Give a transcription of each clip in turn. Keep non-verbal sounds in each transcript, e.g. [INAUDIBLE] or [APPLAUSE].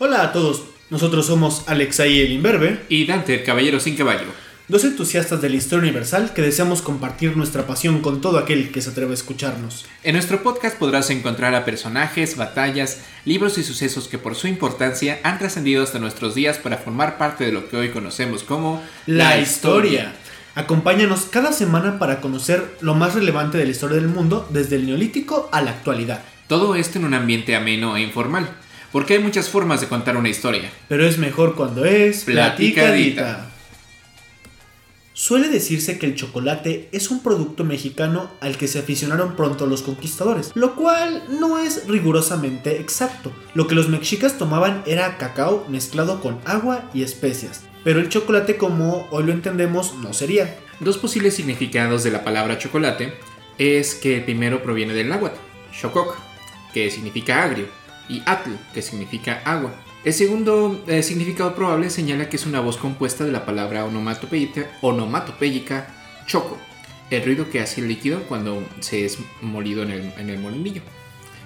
Hola a todos, nosotros somos Alexai el Imberbe y Dante el Caballero sin Caballo. Dos entusiastas de la historia universal que deseamos compartir nuestra pasión con todo aquel que se atreve a escucharnos. En nuestro podcast podrás encontrar a personajes, batallas, libros y sucesos que por su importancia han trascendido hasta nuestros días para formar parte de lo que hoy conocemos como la historia. Acompáñanos cada semana para conocer lo más relevante de la historia del mundo desde el neolítico a la actualidad. Todo esto en un ambiente ameno e informal, porque hay muchas formas de contar una historia. Pero es mejor cuando es Platicadita. Suele decirse que el chocolate es un producto mexicano al que se aficionaron pronto los conquistadores, lo cual no es rigurosamente exacto. Lo que los mexicas tomaban era cacao mezclado con agua y especias, pero el chocolate como hoy lo entendemos no sería. Dos posibles significados de la palabra chocolate es que el primero proviene del náhuatl, xococ, que significa agrio, y atl, que significa agua. El segundo eh, significado probable señala que es una voz compuesta de la palabra onomatopéyica choco, el ruido que hace el líquido cuando se es molido en el, en el molinillo,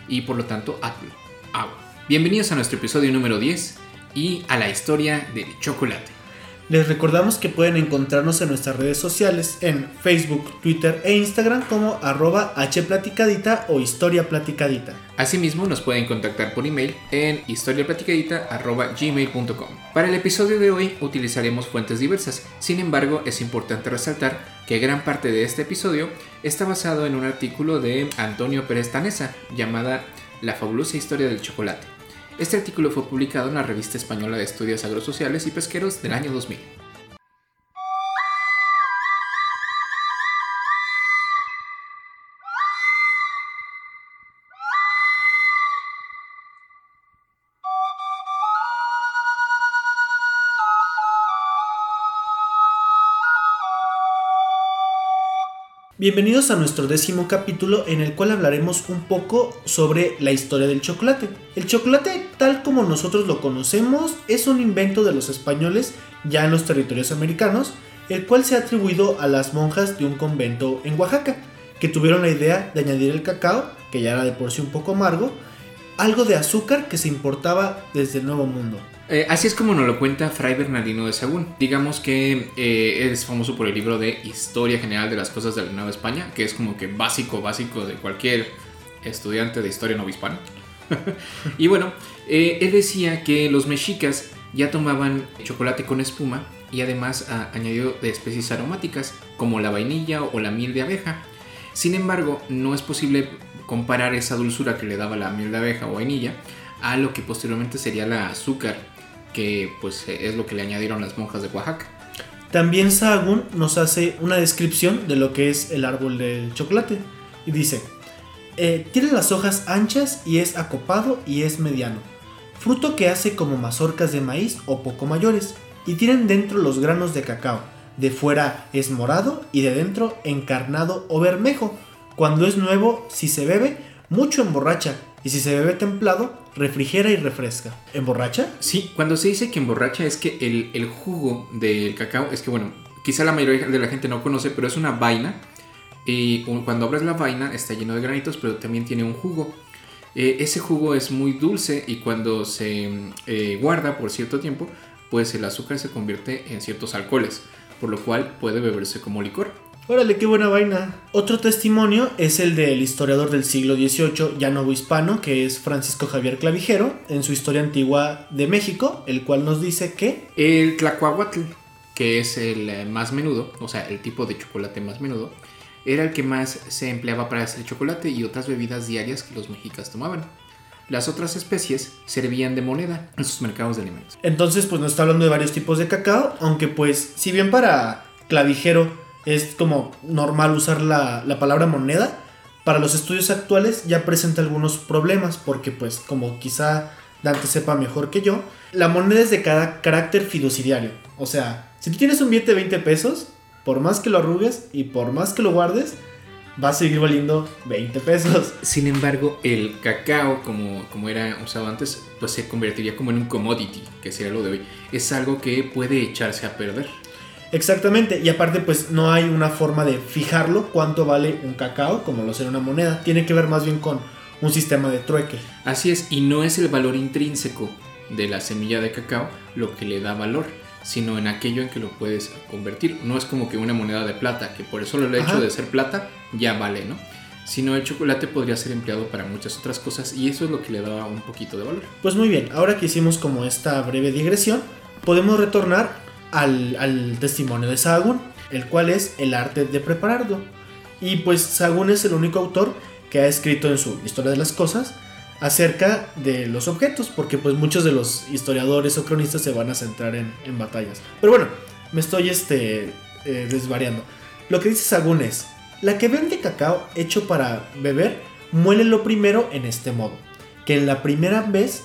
y por lo tanto atl, agua. Bienvenidos a nuestro episodio número 10 y a la historia del chocolate. Les recordamos que pueden encontrarnos en nuestras redes sociales en Facebook, Twitter e Instagram como arroba hplaticadita o historia platicadita. Asimismo nos pueden contactar por email en historiaplaticadita.gmail.com. Para el episodio de hoy utilizaremos fuentes diversas, sin embargo es importante resaltar que gran parte de este episodio está basado en un artículo de Antonio Pérez Tanesa llamada La fabulosa historia del chocolate este artículo fue publicado en la Revista Española de Estudios Agrosociales y Pesqueros del año 2000. Bienvenidos a nuestro décimo capítulo en el cual hablaremos un poco sobre la historia del chocolate. El chocolate, tal como nosotros lo conocemos, es un invento de los españoles ya en los territorios americanos, el cual se ha atribuido a las monjas de un convento en Oaxaca, que tuvieron la idea de añadir el cacao, que ya era de por sí un poco amargo, algo de azúcar que se importaba desde el Nuevo Mundo. Eh, así es como nos lo cuenta Fray Bernardino de Sagún. Digamos que eh, es famoso por el libro de Historia General de las Cosas de la Nueva España, que es como que básico, básico de cualquier estudiante de historia novohispana. [LAUGHS] y bueno, eh, él decía que los mexicas ya tomaban chocolate con espuma y además ah, añadió de especies aromáticas como la vainilla o la miel de abeja. Sin embargo, no es posible comparar esa dulzura que le daba la miel de abeja o vainilla a lo que posteriormente sería la azúcar que pues es lo que le añadieron las monjas de Oaxaca. También Sahagún nos hace una descripción de lo que es el árbol del chocolate y dice, eh, tiene las hojas anchas y es acopado y es mediano, fruto que hace como mazorcas de maíz o poco mayores, y tienen dentro los granos de cacao, de fuera es morado y de dentro encarnado o bermejo, cuando es nuevo, si se bebe, mucho emborracha, y si se bebe templado, refrigera y refresca. ¿Emborracha? Sí, cuando se dice que emborracha es que el, jugo del cacao, es que bueno, quizá la mayoría de la gente no conoce, pero es una vaina. Y cuando abres la vaina está lleno de granitos, pero también tiene un jugo. Eh, ese jugo es muy dulce y cuando se eh, guarda por cierto tiempo, pues el azúcar se convierte en ciertos alcoholes, por lo cual puede beberse como licor. Órale, qué buena vaina. Otro testimonio es el del historiador del siglo XVIII, ya nuevo hispano, que es Francisco Javier Clavijero, en su historia antigua de México, el cual nos dice que... El tlacuahuatl, que es el eh, más menudo, o sea, el tipo de chocolate más menudo, era el que más se empleaba para hacer chocolate y otras bebidas diarias que los mexicas tomaban. Las otras especies servían de moneda en sus mercados de alimentos. Entonces, pues nos está hablando de varios tipos de cacao, aunque pues, si bien para Clavijero es como normal usar la, palabra moneda. Para los estudios actuales ya presenta algunos problemas porque pues como quizá Dante sepa mejor que yo, la moneda es de cada carácter fiduciario. O sea, si tú tienes un billete de 20 pesos, por más que lo arrugues y por más que lo guardes, va a seguir valiendo 20 pesos. Sin embargo, el cacao, como, como era usado antes, pues se convertiría como en un commodity, que sería lo de hoy. Es algo que puede echarse a perder. Exactamente, y aparte pues no hay una forma de fijarlo cuánto vale un cacao como lo será una moneda, tiene que ver más bien con un sistema de trueque. Así es, y no es el valor intrínseco de la semilla de cacao lo que le da valor, sino en aquello en que lo puedes convertir. No es como que una moneda de plata, que por eso el hecho Ajá. de ser plata ya vale, ¿no? Sino el chocolate podría ser empleado para muchas otras cosas y eso es lo que le da un poquito de valor. Pues muy bien, ahora que hicimos como esta breve digresión, podemos retornar al, testimonio de Sahagún, el cual es el arte de prepararlo. Y pues Sahagún es el único autor que ha escrito en su Historia de las Cosas acerca de los objetos, porque pues muchos de los historiadores o cronistas se van a centrar en, en batallas. Pero bueno, me estoy este, eh, desvariando. Lo que dice Sahagún es, la que vende cacao hecho para beber, muélelo primero en este modo, que en la primera vez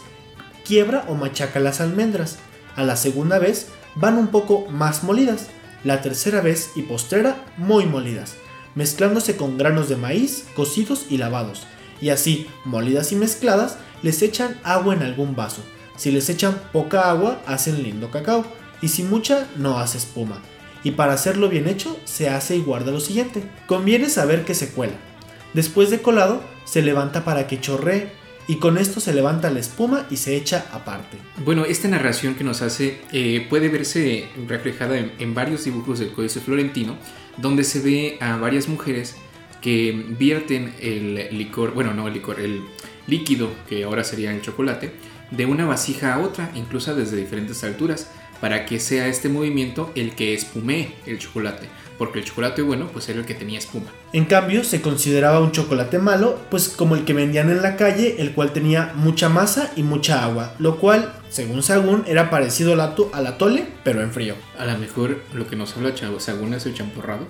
quiebra o machaca las almendras, a la segunda vez van un poco más molidas, la tercera vez y postrera muy molidas, mezclándose con granos de maíz cocidos y lavados, y así, molidas y mezcladas, les echan agua en algún vaso. Si les echan poca agua, hacen lindo cacao, y si mucha, no hace espuma. Y para hacerlo bien hecho, se hace y guarda lo siguiente. Conviene saber que se cuela. Después de colado, se levanta para que chorree, y con esto se levanta la espuma y se echa aparte. Bueno, esta narración que nos hace eh, puede verse reflejada en, varios dibujos del Códice Florentino, donde se ve a varias mujeres que vierten el licor, bueno, no el licor, el líquido, que ahora sería el chocolate, de una vasija a otra, incluso desde diferentes alturas, para que sea este movimiento el que espumee el chocolate, porque el chocolate bueno pues era el que tenía espuma. En cambio, se consideraba un chocolate malo, pues como el que vendían en la calle, el cual tenía mucha masa y mucha agua, lo cual, según Sagún, era parecido al, al atole, pero en frío. A lo mejor lo que nos habla Sagún es el champurrado.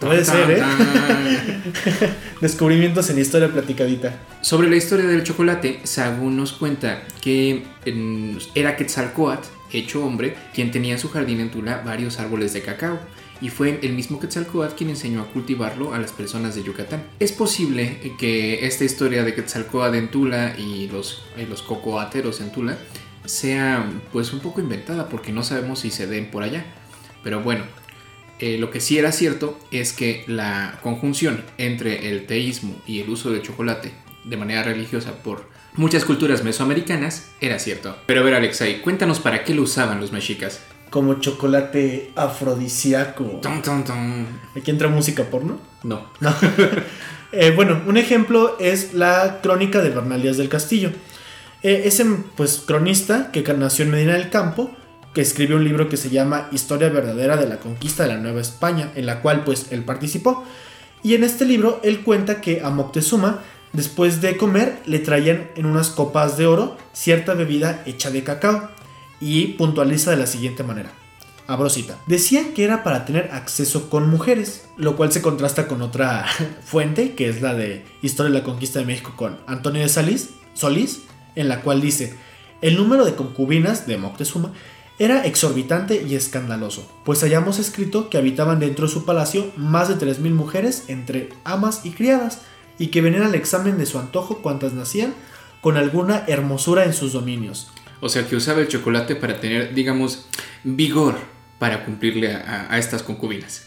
Puede ser, ¿eh? [LAUGHS] Descubrimientos en historia platicadita. Sobre la historia del chocolate, Sagún nos cuenta que era Quetzalcoatl, hecho hombre, quien tenía en su jardín en Tula varios árboles de cacao. Y fue el mismo Quetzalcoatl quien enseñó a cultivarlo a las personas de Yucatán. Es posible que esta historia de Quetzalcoatl en Tula y los, y los cocoateros en Tula sea pues un poco inventada porque no sabemos si se den por allá. Pero bueno, eh, lo que sí era cierto es que la conjunción entre el teísmo y el uso del chocolate de manera religiosa por muchas culturas mesoamericanas era cierto. Pero a ver, Alexei, cuéntanos para qué lo usaban los mexicas. Como chocolate afrodisíaco. Tum. Aquí entra música porno. No. No. [LAUGHS] Eh, bueno, un ejemplo es la crónica de Bernal Díaz del Castillo. Eh, ese pues, cronista que nació en Medina del Campo, que escribió un libro que se llama Historia verdadera de la conquista de la Nueva España, en la cual pues él participó. Y en este libro él cuenta que a Moctezuma, después de comer, le traían en unas copas de oro cierta bebida hecha de cacao. Y puntualiza de la siguiente manera. Abro cita. Decían que era para tener acceso con mujeres, lo cual se contrasta con otra [LAUGHS] fuente, que es la de Historia de la Conquista de México con Antonio de Salís, Solís, en la cual dice, el número de concubinas de Moctezuma era exorbitante y escandaloso, pues hayamos escrito que habitaban dentro de su palacio más de 3.000 mujeres entre amas y criadas, y que venían al examen de su antojo cuantas nacían con alguna hermosura en sus dominios, O sea, que usaba el chocolate para tener, digamos, vigor para cumplirle a, a estas concubinas.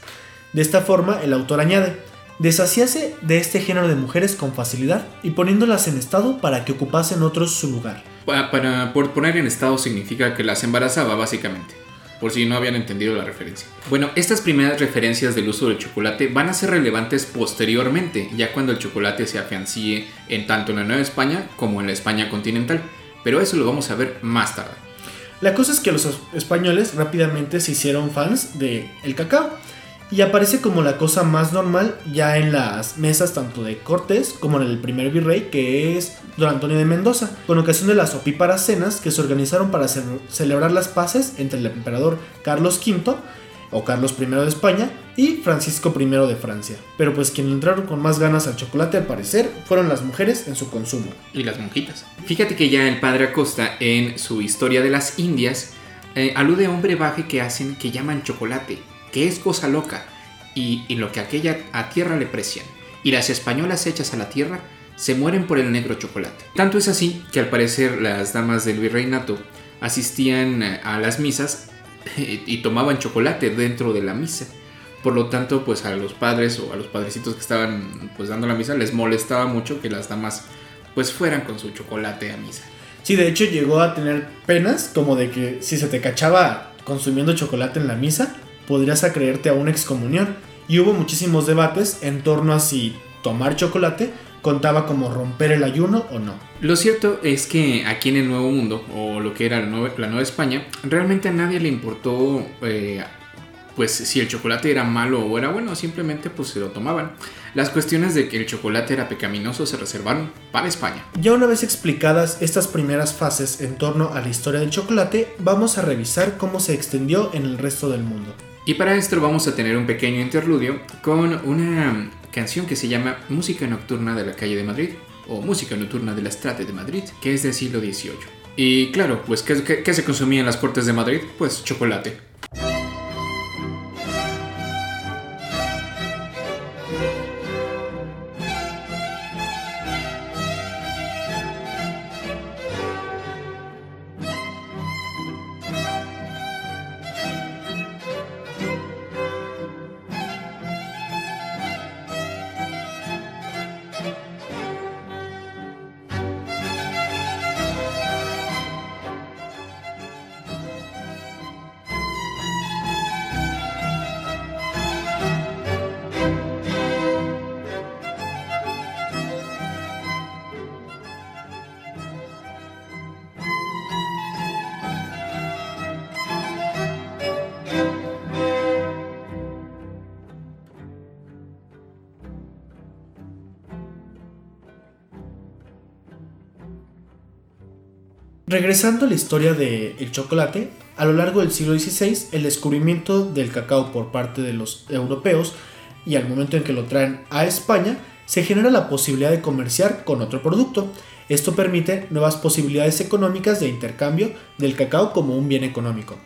De esta forma, el autor añade, deshacíase de este género de mujeres con facilidad y poniéndolas en estado para que ocupasen otros su lugar. Pa- Para, por poner en estado significa que las embarazaba, básicamente. Por si no habían entendido la referencia. Bueno, estas primeras referencias del uso del chocolate van a ser relevantes posteriormente, ya cuando el chocolate se afiancie en tanto en la Nueva España como en la España continental. Pero eso lo vamos a ver más tarde. La cosa es que los es- españoles rápidamente se hicieron fans de el cacao y aparece como la cosa más normal ya en las mesas tanto de Cortés como en el primer virrey que es don Antonio de Mendoza, con ocasión de las opíparas cenas que se organizaron para ce- celebrar las paces entre el emperador Carlos V o Carlos I de España y Francisco I de Francia. Pero pues quien entraron con más ganas al chocolate al parecer fueron las mujeres en su consumo. Y las monjitas. Fíjate que ya el padre Acosta en su historia de las Indias eh, alude a un brebaje que hacen que llaman chocolate, que es cosa loca, y, y lo que aquella a tierra le precian. Y las españolas hechas a la tierra se mueren por el negro chocolate. Tanto es así que al parecer las damas del virreinato asistían eh, a las misas [LAUGHS] y tomaban chocolate dentro de la misa. Por lo tanto, pues a los padres o a los padrecitos que estaban pues dando la misa les molestaba mucho que las damas pues fueran con su chocolate a misa. Sí, de hecho llegó a tener penas como de que si se te cachaba consumiendo chocolate en la misa, podrías acreerte a una excomunión. Y hubo muchísimos debates en torno a si tomar chocolate contaba como romper el ayuno o no. Lo cierto es que aquí en el Nuevo Mundo, o lo que era la Nueva, la Nueva España, realmente a nadie le importó eh, pues si el chocolate era malo o era bueno, simplemente pues se lo tomaban. Las cuestiones de que el chocolate era pecaminoso se reservaron para España. Ya una vez explicadas estas primeras fases en torno a la historia del chocolate, vamos a revisar cómo se extendió en el resto del mundo. Y para esto vamos a tener un pequeño interludio con una canción que se llama Música Nocturna de la Calle de Madrid o Música Nocturna de la de Madrid, que es del siglo XVIII. Y claro, pues ¿qué, se consumía en las Cortes de Madrid? Pues chocolate. Regresando a la historia del chocolate, a lo largo del siglo XVI, el descubrimiento del cacao por parte de los europeos y al momento en que lo traen a España, se genera la posibilidad de comerciar con otro producto. Esto permite nuevas posibilidades económicas de intercambio del cacao como un bien económico.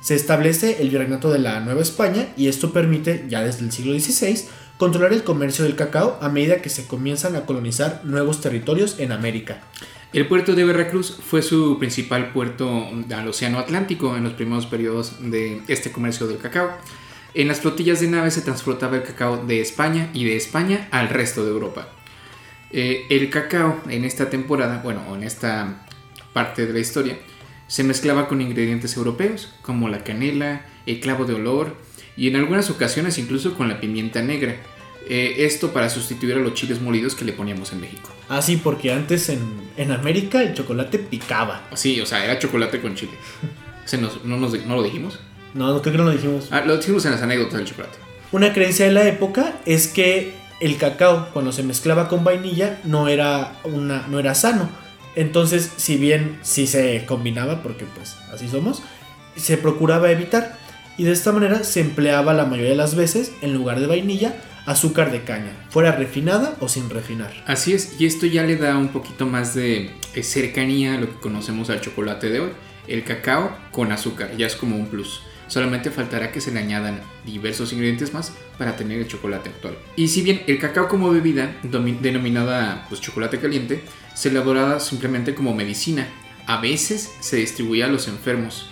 Se establece el virreinato de la Nueva España y esto permite, ya desde el siglo XVI, controlar el comercio del cacao a medida que se comienzan a colonizar nuevos territorios en América. El puerto de Veracruz fue su principal puerto al Océano Atlántico en los primeros periodos de este comercio del cacao. En las flotillas de naves se transportaba el cacao de España y de España al resto de Europa. Eh, el cacao en esta temporada, bueno, en esta parte de la historia, se mezclaba con ingredientes europeos como la canela, el clavo de olor y en algunas ocasiones incluso con la pimienta negra. Eh, esto para sustituir a los chiles molidos que le poníamos en México. Ah, sí, porque antes en, en América el chocolate picaba. Sí, o sea, era chocolate con chile. [LAUGHS] ¿Se nos- no, nos- ¿No lo dijimos? No, creo que no lo dijimos. Ah, lo dijimos en las anécdotas del chocolate. Una creencia de la época es que el cacao cuando se mezclaba con vainilla no era una no era sano. Entonces, si bien sí se combinaba porque pues así somos, se procuraba evitar y de esta manera se empleaba la mayoría de las veces en lugar de vainilla azúcar de caña, fuera refinada o sin refinar. Así es, y esto ya le da un poquito más de eh, cercanía a lo que conocemos al chocolate de hoy. El cacao con azúcar, ya es como un plus. Solamente faltará que se le añadan diversos ingredientes más para tener el chocolate actual. Y si bien el cacao como bebida, denominada pues, chocolate caliente, se elaboraba simplemente como medicina. A veces se distribuía a los enfermos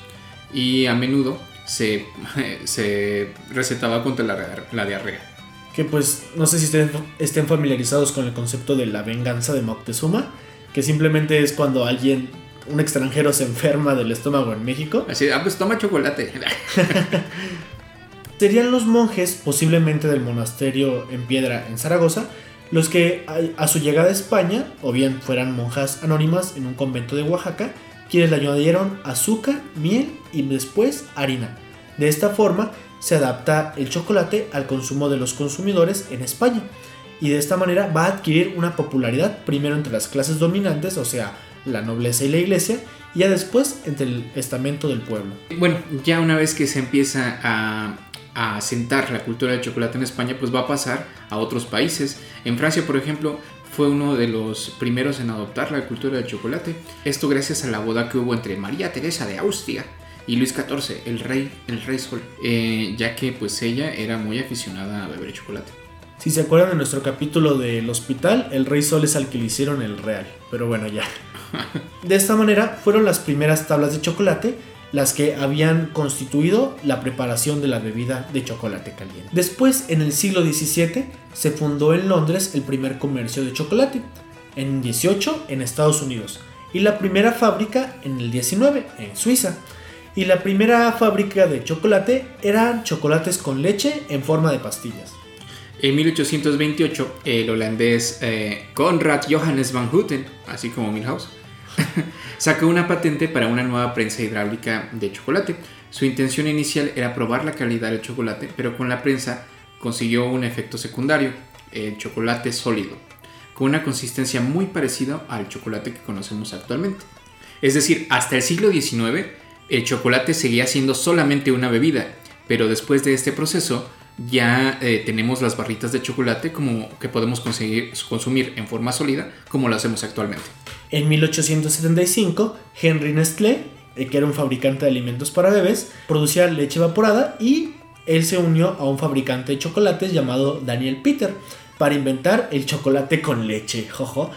y a menudo se, [LAUGHS] se recetaba contra la diarrea. Que pues no sé si estén, estén familiarizados con el concepto de la venganza de Moctezuma, que simplemente es cuando alguien, un extranjero se enferma del estómago en México. Así, ah, pues toma chocolate. [LAUGHS] Serían los monjes, posiblemente del monasterio en piedra en Zaragoza, los que a, a su llegada a España, o bien fueran monjas anónimas en un convento de Oaxaca, quienes le añadieron azúcar, miel y después harina. De esta forma se adapta el chocolate al consumo de los consumidores en España y de esta manera va a adquirir una popularidad primero entre las clases dominantes, o sea, la nobleza y la iglesia, y ya después entre el estamento del pueblo. Bueno, ya una vez que se empieza a, a asentar la cultura del chocolate en España, pues va a pasar a otros países. En Francia, por ejemplo, fue uno de los primeros en adoptar la cultura del chocolate. Esto gracias a la boda que hubo entre María Teresa de Austria y Luis XIV, el rey, el rey sol, eh, ya que pues ella era muy aficionada a beber chocolate. Si se acuerdan de nuestro capítulo del hospital, el Rey Sol es al que le hicieron el real. Pero bueno, ya. [LAUGHS] De esta manera fueron las primeras tablas de chocolate las que habían constituido la preparación de la bebida de chocolate caliente. Después, en el siglo XVII, se fundó en Londres el primer comercio de chocolate. En 18 en Estados Unidos. y la primera fábrica en el 19 en Suiza. Y la primera fábrica de chocolate eran chocolates con leche en forma de pastillas. En 1828, el holandés eh, Conrad Johannes van Houten, así como Milhouse, [LAUGHS] sacó una patente para una nueva prensa hidráulica de chocolate. Su intención inicial era probar la calidad del chocolate, pero con la prensa consiguió un efecto secundario, el chocolate sólido, con una consistencia muy parecida al chocolate que conocemos actualmente. Es decir, hasta el siglo XIX, el chocolate seguía siendo solamente una bebida, pero después de este proceso ya eh, tenemos las barritas de chocolate como que podemos conseguir, consumir en forma sólida como lo hacemos actualmente. En 1875, Henry Nestlé, eh, que era un fabricante de alimentos para bebés, producía leche evaporada y él se unió a un fabricante de chocolates llamado Daniel Peter para inventar el chocolate con leche, jojo,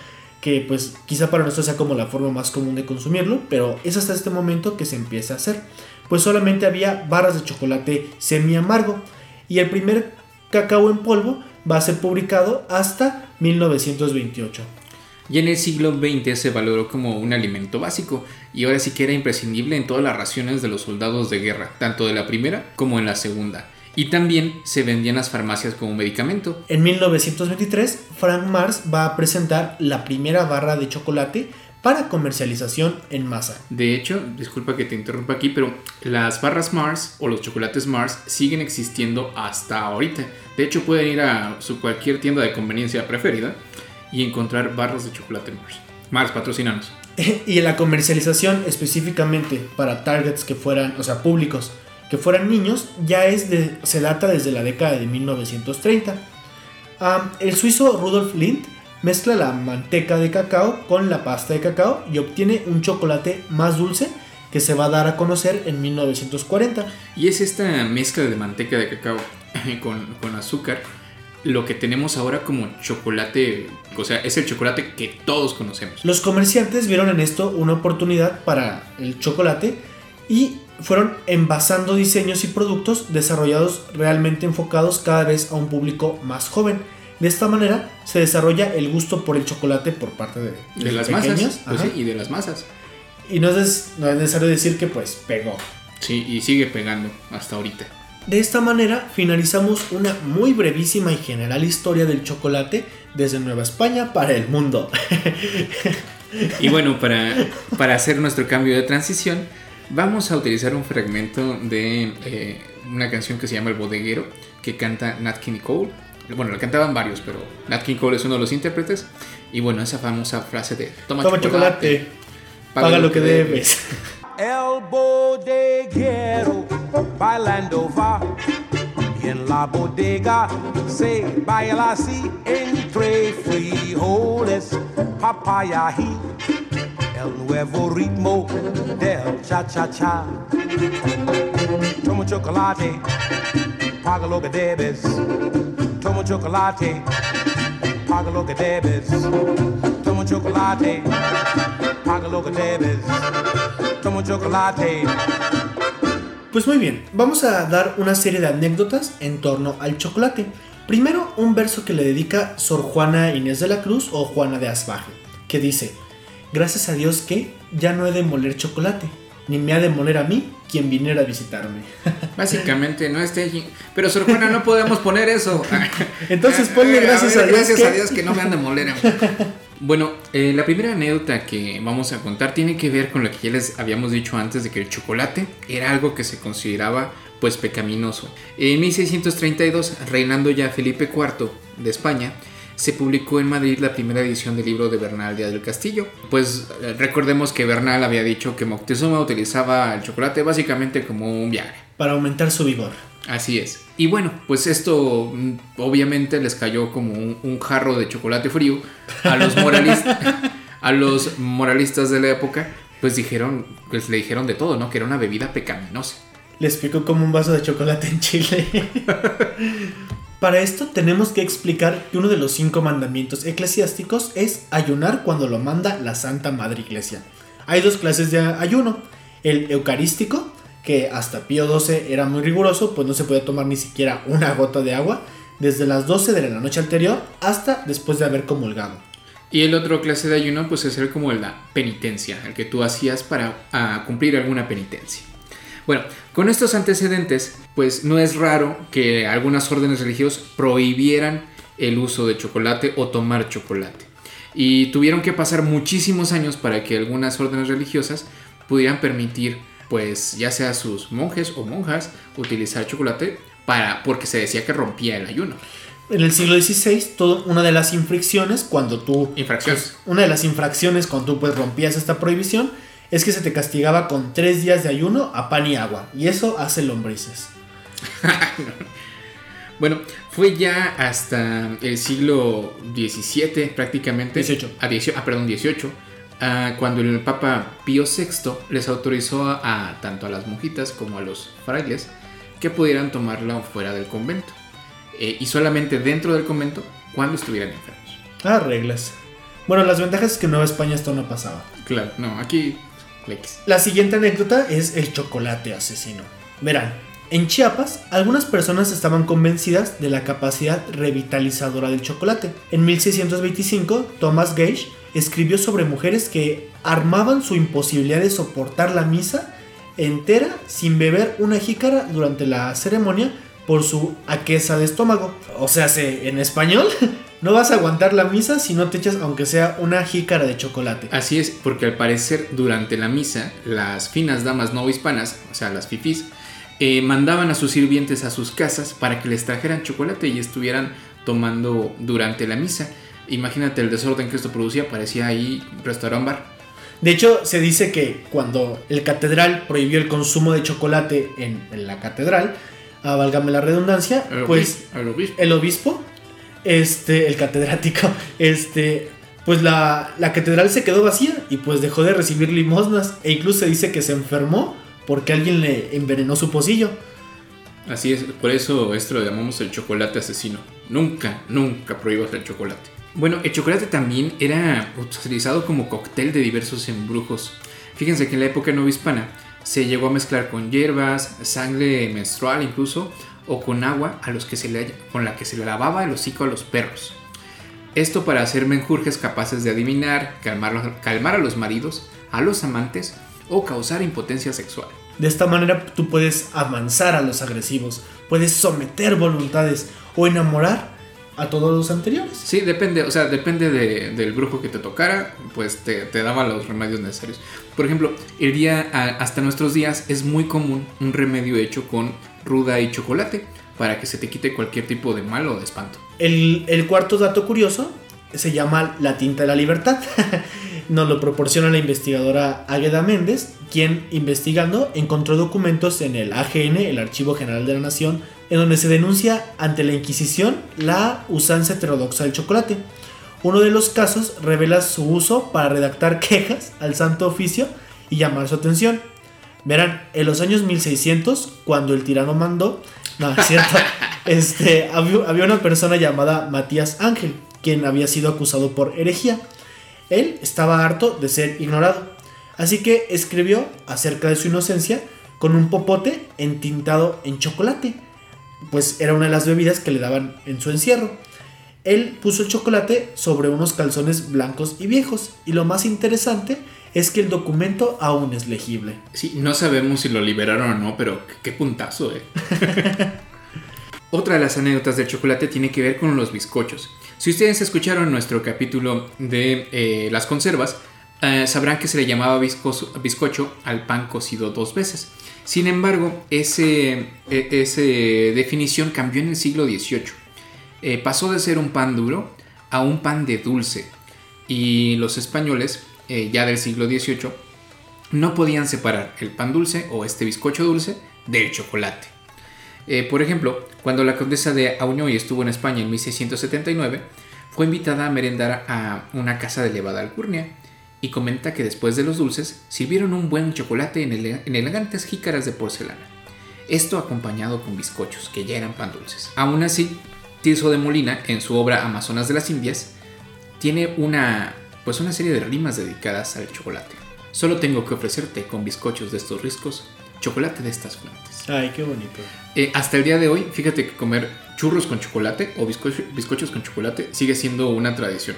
que pues quizá para nosotros sea como la forma más común de consumirlo, pero es hasta este momento que se empieza a hacer, pues solamente había barras de chocolate semi amargo y el primer cacao en polvo va a ser publicado hasta 1928. Y en el siglo XX se valoró como un alimento básico y ahora sí que era imprescindible en todas las raciones de los soldados de guerra, tanto de la primera como en la segunda. Y también se vendía en las farmacias como medicamento. En 1923, Frank Mars va a presentar la primera barra de chocolate para comercialización en masa. De hecho, disculpa que te interrumpa aquí, pero las barras Mars o los chocolates Mars siguen existiendo hasta ahorita. De hecho, pueden ir a su cualquier tienda de conveniencia preferida y encontrar barras de chocolate Mars. Mars, patrocinanos. [LAUGHS] y la comercialización específicamente para targets que fueran, o sea, públicos que fueran niños, ya es de, se data desde la década de 1930. el suizo Rudolf Lindt mezcla la manteca de cacao con la pasta de cacao y obtiene un chocolate más dulce que se va a dar a conocer en 1940. Y es esta mezcla de manteca de cacao [LAUGHS] con, con azúcar lo que tenemos ahora como chocolate, o sea, es el chocolate que todos conocemos. Los comerciantes vieron en esto una oportunidad para el chocolate y fueron envasando diseños y productos desarrollados realmente enfocados cada vez a un público más joven. De esta manera se desarrolla el gusto por el chocolate por parte de, de, las masas pues y de las masas. Y no es, no es necesario decir que pues pegó. Sí, y sigue pegando hasta ahorita. De esta manera finalizamos una muy brevísima y general historia del chocolate desde Nueva España para el mundo. [LAUGHS] y bueno, para, para hacer nuestro cambio de transición, vamos a utilizar un fragmento de eh, una canción que se llama El Bodeguero, que canta Nat King Cole. Bueno, la cantaban varios, pero Nat King Cole es uno de los intérpretes. Y bueno, esa famosa frase de Toma, chocolate, paga, lo que, debes. [LAUGHS] El bodeguero bailando va y en la bodega se baila así entre frijoles, papaya y el nuevo ritmo del cha-cha-cha. Toma chocolate, paga lo que debes. Toma chocolate, paga lo que debes. Toma chocolate, paga lo que debes. Toma chocolate. Pues muy bien, vamos a dar una serie de anécdotas en torno al chocolate. Primero, un verso que le dedica Sor Juana Inés de la Cruz o Juana de Asbaje, que dice, Gracias a Dios que ya no he de moler chocolate, ni me ha de moler a mí quien viniera a visitarme. [LAUGHS] Básicamente, no esté Pero, Sor Juana, no podemos poner eso. [LAUGHS] Entonces ponle gracias a, Dios. Gracias a Dios que no me han de moler a mí. [LAUGHS] Bueno, eh, la primera anécdota que vamos a contar tiene que ver con lo que ya les habíamos dicho antes de que el chocolate era algo que se consideraba pues pecaminoso. En 1632, reinando ya Felipe IV de España, se publicó en Madrid la primera edición del libro de Bernal Díaz del Castillo. Pues eh, recordemos que Bernal había dicho que Moctezuma utilizaba el chocolate básicamente como un viaje. Para aumentar su vigor. Así es. Y bueno, pues esto mm, obviamente les cayó como un, jarro de chocolate frío a los moralistas, [LAUGHS] a los moralistas de la época. Pues dijeron, pues le dijeron de todo, ¿no? Que era una bebida pecaminosa. Les explico como un vaso de chocolate en Chile. [LAUGHS] Para esto tenemos que explicar que uno de los cinco mandamientos eclesiásticos es ayunar cuando lo manda la Santa Madre Iglesia. Hay dos clases de ayuno, el eucarístico, que hasta Pío XII era muy riguroso, pues no se podía tomar ni siquiera una gota de agua desde las 12 de la noche anterior hasta después de haber comulgado. Y el otro clase de ayuno pues es el como la penitencia, el que tú hacías para ah, cumplir alguna penitencia. Bueno, con estos antecedentes, pues no es raro que algunas órdenes religiosas prohibieran el uso de chocolate o tomar chocolate. Y tuvieron que pasar muchísimos años para que algunas órdenes religiosas pudieran permitir, pues ya sea sus monjes o monjas, utilizar chocolate para, porque se decía que rompía el ayuno. En el siglo XVI, todo, una de las infracciones cuando tú... Infracciones. pues, una de las infracciones cuando tú pues rompías esta prohibición es que se te castigaba con tres días de ayuno a pan y agua. Y eso hace lombrices. [LAUGHS] Bueno, fue ya hasta el siglo XVII prácticamente. 18. A 18 ah, perdón, 18. ah, cuando el Papa Pío VI les autorizó a, a tanto a las monjitas como a los frailes que pudieran tomarla fuera del convento. Eh, y solamente dentro del convento cuando estuvieran enfermos. Ah, reglas. Bueno, las ventajas es que en Nueva España esto no pasaba. Claro, no, aquí... La siguiente anécdota es el chocolate asesino. Verán, en Chiapas, algunas personas estaban convencidas de la capacidad revitalizadora del chocolate. En 1625, Thomas Gage escribió sobre mujeres que armaban su imposibilidad de soportar la misa entera sin beber una jícara durante la ceremonia por su aquesa de estómago. O sea, se- en español, [LAUGHS] no vas a aguantar la misa si no te echas aunque sea una jícara de chocolate. Así es, porque al parecer durante la misa, las finas damas no hispanas, o sea, las fifís, eh, mandaban a sus sirvientes a sus casas para que les trajeran chocolate y estuvieran tomando durante la misa. Imagínate el desorden que esto producía, parecía ahí restaurant bar. De hecho, se dice que cuando el catedral prohibió el consumo de chocolate en, en la catedral, ah, válgame la redundancia, El pues el obispo. el obispo, este, el catedrático, [LAUGHS] este, pues la, la catedral se quedó vacía y pues dejó de recibir limosnas e incluso se dice que se enfermó porque alguien le envenenó su pocillo. Así es, por eso esto lo llamamos el chocolate asesino. Nunca, nunca prohíbas el chocolate. Bueno, el chocolate también era utilizado como cóctel de diversos embrujos. Fíjense que en la época no hispana se llegó a mezclar con hierbas, sangre menstrual incluso, o con agua a los que se le, con la que se lavaba el hocico a los perros. Esto para hacer menjurjes capaces de adivinar, calmar a los maridos, a los amantes o causar impotencia sexual. De esta manera tú puedes amansar a los agresivos, puedes someter voluntades o enamorar a todos los anteriores. Sí, depende, o sea, depende de- del brujo que te tocara, pues te, te daba los remedios necesarios. Por ejemplo, el día a- hasta nuestros días es muy común un remedio hecho con ruda y chocolate para que se te quite cualquier tipo de mal o de espanto. El, el cuarto dato curioso se llama la tinta de la libertad. [LAUGHS] Nos lo proporciona la investigadora Águeda Méndez, quien investigando encontró documentos en el AGN, el Archivo General de la Nación, en donde se denuncia ante la Inquisición la usanza heterodoxa del chocolate. Uno de los casos revela su uso para redactar [LAUGHS] quejas al Santo Oficio y llamar su atención. Verán, en los años 1600, cuando el tirano mandó, no, es cierto, [LAUGHS] este, había, había una persona llamada Matías Ángel, quien había sido acusado por herejía. Él estaba harto de ser ignorado, así que escribió acerca de su inocencia con un popote entintado en chocolate, pues era una de las bebidas que le daban en su encierro. Él puso el chocolate sobre unos calzones blancos y viejos, y lo más interesante es que el documento aún es legible. Sí, no sabemos si lo liberaron o no, pero qué puntazo, eh. [LAUGHS] Otra de las anécdotas del chocolate tiene que ver con los bizcochos. Si ustedes escucharon nuestro capítulo de eh, las conservas, eh, sabrán que se le llamaba bizcocho al pan cocido dos veces. Sin embargo, ese, e- definición cambió en el siglo XVIII. Eh, pasó de ser un pan duro a un pan de dulce. Y los españoles, ya del siglo XVIII, no podían separar el pan dulce o este bizcocho dulce del chocolate. Eh, por ejemplo, cuando la condesa de Auñoy estuvo en España en 1679, fue invitada a merendar a una casa de elevada alcurnia y comenta que después de los dulces sirvieron un buen chocolate en, ele- en elegantes jícaras de porcelana. Esto acompañado con bizcochos, que ya eran pan dulces. Aún así, Tirso de Molina, en su obra Amazonas de las Indias, tiene una, pues una serie de rimas dedicadas al chocolate. Solo tengo que ofrecerte con bizcochos de estos riscos, chocolate de estas fuentes. Ay, qué bonito. Eh, hasta el día de hoy, fíjate que comer churros con chocolate o bizcocho- bizcochos con chocolate sigue siendo una tradición.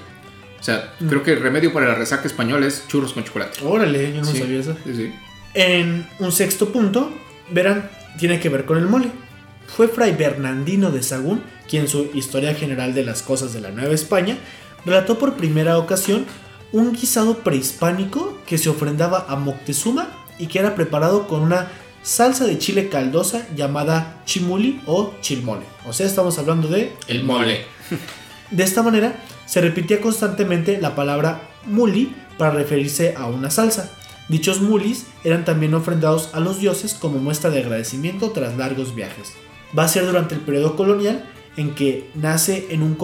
O sea, creo que el remedio para la resaca española es churros con chocolate. Órale, yo no Sí. sabía eso. Sí. En un sexto punto, verán, tiene que ver con el mole. Fue Fray Bernardino de Sagún quien en su Historia General de las Cosas de la Nueva España relató por primera ocasión un guisado prehispánico que se ofrendaba a Moctezuma y que era preparado con una salsa de chile caldosa llamada chimuli o chilmole. O sea, estamos hablando de El mole. de esta manera, se repetía constantemente la palabra muli para referirse a una salsa. Dichos mulis eran también ofrendados a los dioses como muestra de agradecimiento tras largos viajes. Va a ser durante el periodo colonial en que nace en un,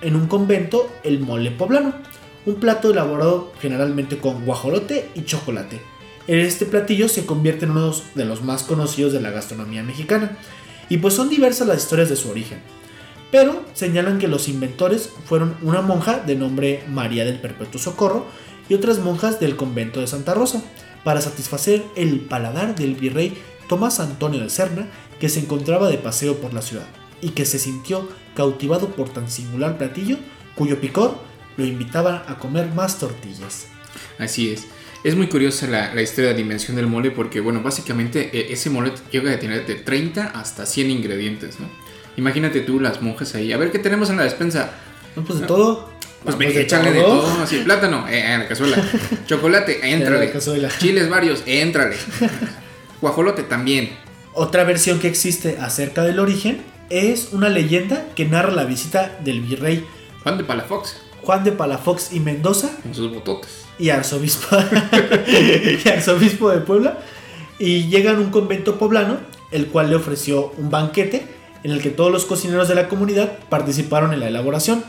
en un convento el mole poblano, un plato elaborado generalmente con guajolote y chocolate. Este platillo se convierte en uno de los más conocidos de la gastronomía mexicana, y pues son diversas las historias de su origen pero señalan que los inventores fueron una monja de nombre María del Perpetuo Socorro y otras monjas del convento de Santa Rosa, para satisfacer el paladar del virrey Tomás Antonio de Serna, que se encontraba de paseo por la ciudad, y que se sintió cautivado por tan singular platillo, cuyo picor lo invitaba a comer más tortillas. Así es. Es muy curiosa la, la historia de dimensión del mole porque, bueno, básicamente eh, ese mole llega a tener de 30 hasta 100 ingredientes, ¿no? Imagínate tú las monjas ahí. A ver qué tenemos en la despensa. No, pues de todo. Pues me échale de todo, así, plátano, eh, en la cazuela. [LAUGHS] Chocolate, En éntrale. la cazuela. Chiles varios, éntrale. Guajolote también. Otra versión que existe acerca del origen es una leyenda que narra la visita del virrey Juan de Palafox, Juan de Palafox y Mendoza con sus bototes. Y arzobispo, [LAUGHS] arzobispo de Puebla y llegan a un convento poblano el cual le ofreció un banquete en el que todos los cocineros de la comunidad participaron en la elaboración,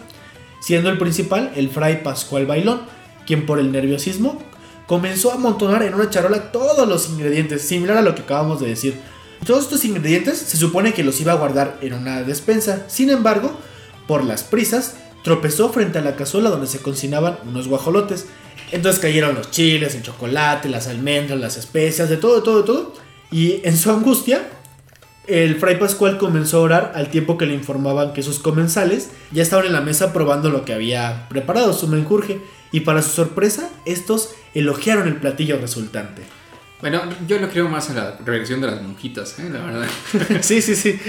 siendo el principal el fray Pascual Bailón, quien por el nerviosismo comenzó a amontonar en una charola todos los ingredientes, similar a lo que acabamos de decir. Todos estos ingredientes se supone que los iba a guardar en una despensa, sin embargo, por las prisas, tropezó frente a la cazuela donde se cocinaban unos guajolotes. Entonces cayeron los chiles, el chocolate, las almendras, las especias, de todo, de todo, de todo. Y en su angustia, el fray Pascual comenzó a orar al tiempo que le informaban que sus comensales ya estaban en la mesa probando lo que había preparado su menjurje. Y para su sorpresa, estos elogiaron el platillo resultante. Bueno, yo lo creo más en la reacción de las monjitas, ¿eh? la verdad. [LAUGHS] sí, sí, sí.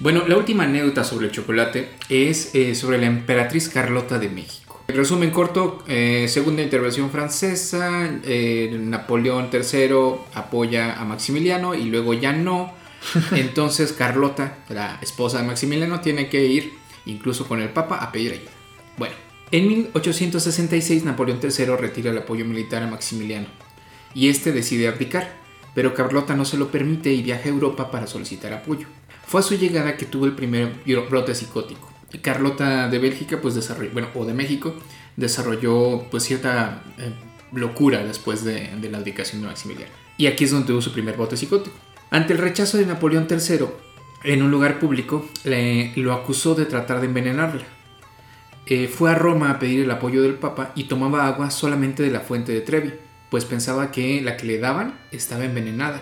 Bueno, la última anécdota sobre el chocolate es eh, sobre la emperatriz Carlota de México. En resumen corto, eh, segunda intervención francesa, eh, Napoleón III apoya a Maximiliano y luego ya no. [LAUGHS] Entonces Carlota, la esposa de Maximiliano, tiene que ir incluso con el Papa a pedir ayuda. Bueno, en 1866 Napoleón III retira el apoyo militar a Maximiliano y este decide abdicar, pero Carlota no se lo permite y viaja a Europa para solicitar apoyo. Fue a su llegada que tuvo el primer bro- brote psicótico. Carlota de Bélgica, pues desarrolló, bueno, o de México, desarrolló pues cierta eh, locura después de, la abdicación de Maximiliano. Y aquí es donde tuvo su primer brote psicótico. Ante el rechazo de Napoleón III, en un lugar público, le- lo acusó de tratar de envenenarla. Eh, fue a Roma a pedir el apoyo del Papa y tomaba agua solamente de la fuente de Trevi, pues pensaba que la que le daban estaba envenenada.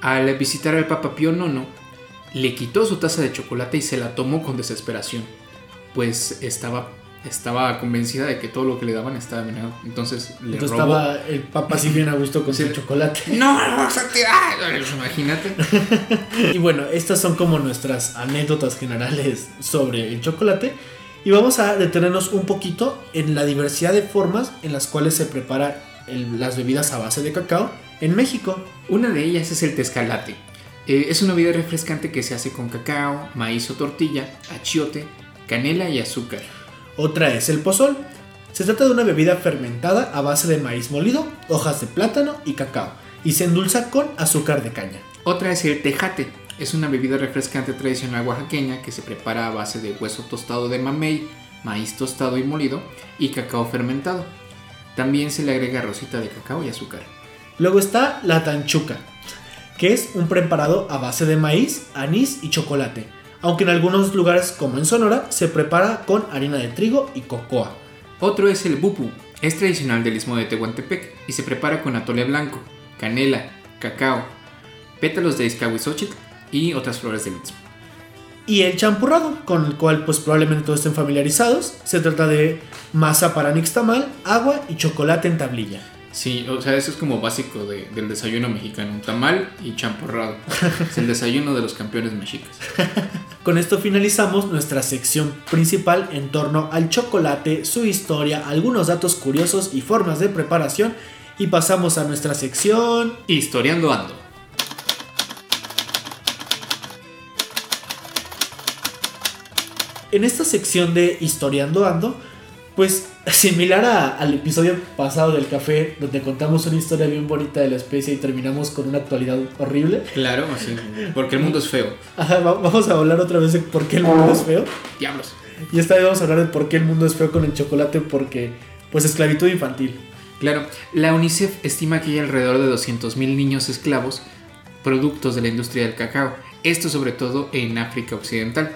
Al visitar al Papa Pío IX, le quitó su taza de chocolate y se la tomó con desesperación, pues estaba, estaba convencida de que todo lo que le daban estaba envenenado. Entonces le Entonces robó. estaba el papa así bien a gusto con Sí. su chocolate. [LAUGHS] ¡No, lo vas a tirar! Imagínate. [LAUGHS] Y bueno, estas son como nuestras anécdotas generales sobre el chocolate. Y vamos a detenernos un poquito en la diversidad de formas en las cuales se prepara el- las bebidas a base de cacao en México. Una de ellas es el tezcalate. Eh, es una bebida refrescante que se hace con cacao, maíz o tortilla, achiote, canela y azúcar. Otra es el pozol. Se trata de una bebida fermentada a base de maíz molido, hojas de plátano y cacao. Y se endulza con azúcar de caña. Otra es el tejate. Es una bebida refrescante tradicional oaxaqueña que se prepara a base de hueso tostado de mamey, maíz tostado y molido y cacao fermentado. También se le agrega rosita de cacao y azúcar. Luego está la tanchuca, que es un preparado a base de maíz, anís y chocolate, aunque en algunos lugares como en Sonora se prepara con harina de trigo y cocoa. Otro es el bupu. Es tradicional del istmo de Tehuantepec y se prepara con atole blanco, canela, cacao, pétalos de escahuizóchitl y otras flores del istmo. Y el champurrado, con el cual pues probablemente todos estén familiarizados. Se trata de masa para nixtamal, agua y chocolate en tablilla. Sí, o sea, eso es como básico de- del desayuno mexicano. Un tamal y champurrado. es el desayuno de los campeones mexicas. [LAUGHS] Con esto finalizamos nuestra sección principal en torno al chocolate, su historia, algunos datos curiosos y formas de preparación. Y pasamos a nuestra sección Historiando ando. En esta sección de Historiando Ando, pues similar a- al episodio pasado del café, donde contamos una historia bien bonita de la especie y terminamos con una actualidad horrible, Claro, así. Porque el mundo es feo. ajá, va- vamos a hablar otra vez de por qué el mundo es feo. Diablos. Y esta vez vamos a hablar de por qué el mundo es feo con el chocolate, porque, pues, esclavitud infantil. Claro, la UNICEF estima que hay alrededor de 200.000 niños esclavos productos de la industria del cacao. Esto sobre todo en África Occidental.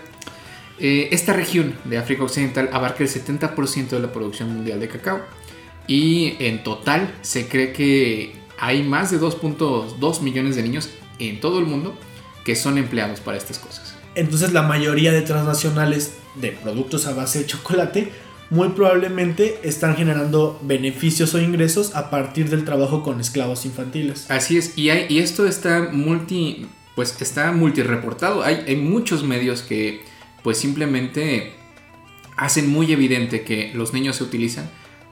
Eh, esta región de África Occidental abarca el 70% de la producción mundial de cacao. Y en total se cree que hay más de 2.2 millones de niños en todo el mundo que son empleados para estas cosas. Entonces la mayoría de transnacionales de productos a base de chocolate muy probablemente están generando beneficios o ingresos a partir del trabajo con esclavos infantiles. Así es, y, hay, y esto está multi, pues está multireportado. Hay, hay muchos medios que pues simplemente hacen muy evidente que los niños se utilizan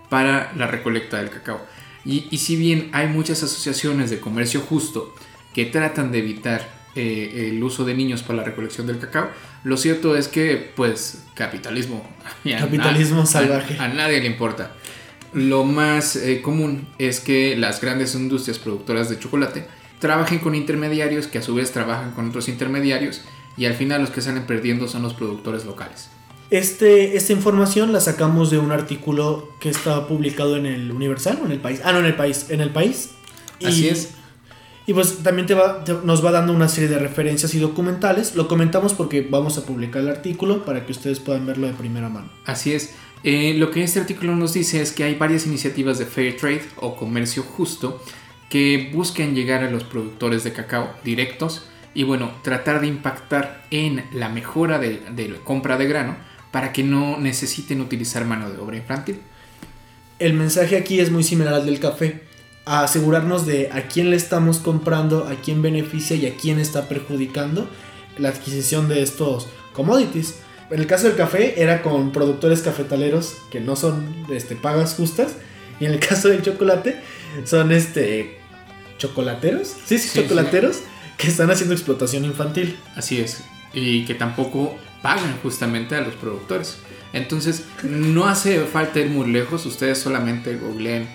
para la recolecta del cacao. Y, y si bien hay muchas asociaciones de comercio justo que tratan de evitar eh, el uso de niños para la recolección del cacao, lo cierto es que pues capitalismo. [LAUGHS] a Capitalismo salvaje. A, a nadie le importa. Lo más eh, común es que las grandes industrias productoras de chocolate trabajen con intermediarios que a su vez trabajan con otros intermediarios y al final los que salen perdiendo son los productores locales. Este, esta información la sacamos de un artículo que estaba publicado en el Universal o en el País. Ah, no, en el País. En el País. Y- Así es. Y pues también te va, te- nos va dando una serie de referencias y documentales. Lo comentamos porque vamos a publicar el artículo para que ustedes puedan verlo de primera mano. Así es. Eh, lo que este artículo nos dice es que hay varias iniciativas de fair trade o comercio justo que buscan llegar a los productores de cacao directos y bueno, tratar de impactar en la mejora de, de la compra de grano para que no necesiten utilizar mano de obra infantil. El mensaje aquí es muy similar al del café. A asegurarnos de a quién le estamos comprando, a quién beneficia y a quién está perjudicando la adquisición de estos commodities. En el caso del café era con productores cafetaleros que no son este, pagas justas. Y en el [LAUGHS] caso del chocolate son este chocolateros. Sí, sí, Sí, chocolateros que están haciendo explotación infantil. Así es. Y que tampoco pagan justamente a los productores. Entonces, no hace falta ir muy lejos. Ustedes solamente googleen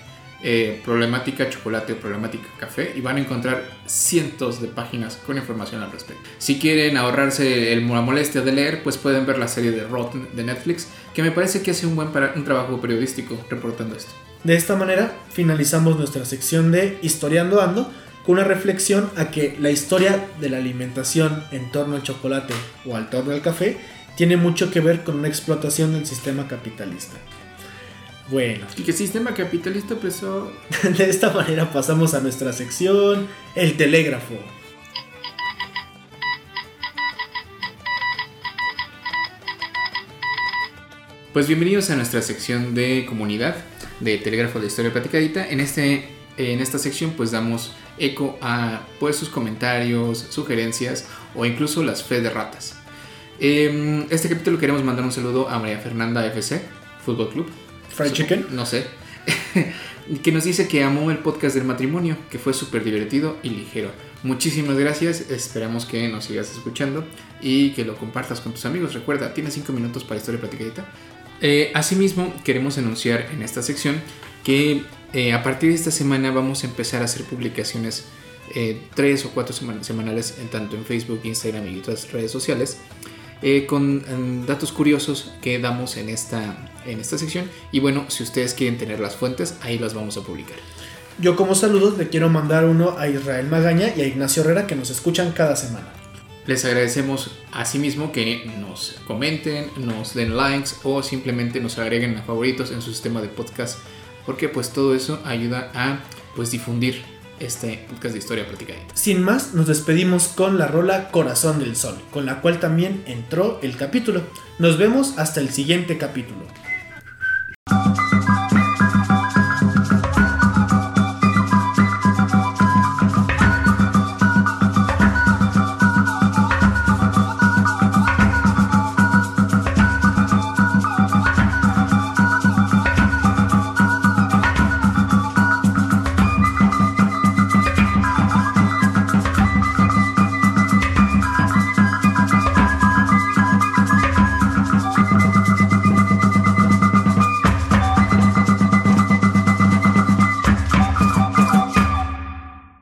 eh, problemática chocolate o problemática café y van a encontrar cientos de páginas con información al respecto. Si quieren ahorrarse el, la molestia de leer, pues pueden ver la serie de Rotten de Netflix, que me parece que hace un buen para- un trabajo periodístico reportando esto. De esta manera finalizamos nuestra sección de Historiando Ando con una reflexión a que la historia de la alimentación en torno al chocolate o al torno al café tiene mucho que ver con una explotación del sistema capitalista. Bueno, Y que el sistema capitalista empezó... [LAUGHS] de esta manera pasamos a nuestra sección El telégrafo. Pues bienvenidos a nuestra sección de comunidad de Telégrafo de Historia Platicadita. En, este, en esta sección pues damos eco a pues, sus comentarios, sugerencias o incluso las fe de ratas. Em, este capítulo queremos mandar un saludo a María Fernanda FC, Fútbol Club. Fried chicken. No sé. [LAUGHS] que nos dice que amó el podcast del matrimonio, que fue súper divertido y ligero. Muchísimas gracias, esperamos que nos sigas escuchando y que lo compartas con tus amigos. Recuerda, tienes 5 minutos para historia platicadita. Eh, asimismo, queremos anunciar en esta sección que eh, a partir de esta semana vamos a empezar a hacer publicaciones eh, tres o cuatro sema- semanales en tanto en Facebook, Instagram y otras redes sociales eh, con em, datos curiosos que damos en esta, en esta sección. Y bueno, si ustedes quieren tener las fuentes, ahí las vamos a publicar. Yo como saludos le quiero mandar uno a Israel Magaña y a Ignacio Herrera que nos escuchan cada semana. Les agradecemos asimismo que nos comenten, nos den likes o simplemente nos agreguen a favoritos en su sistema de podcast, porque pues todo eso ayuda a pues difundir este podcast de historia platicadita. Sin más, nos despedimos con la rola Corazón del Sol, con la cual también entró el capítulo. Nos vemos hasta el siguiente capítulo.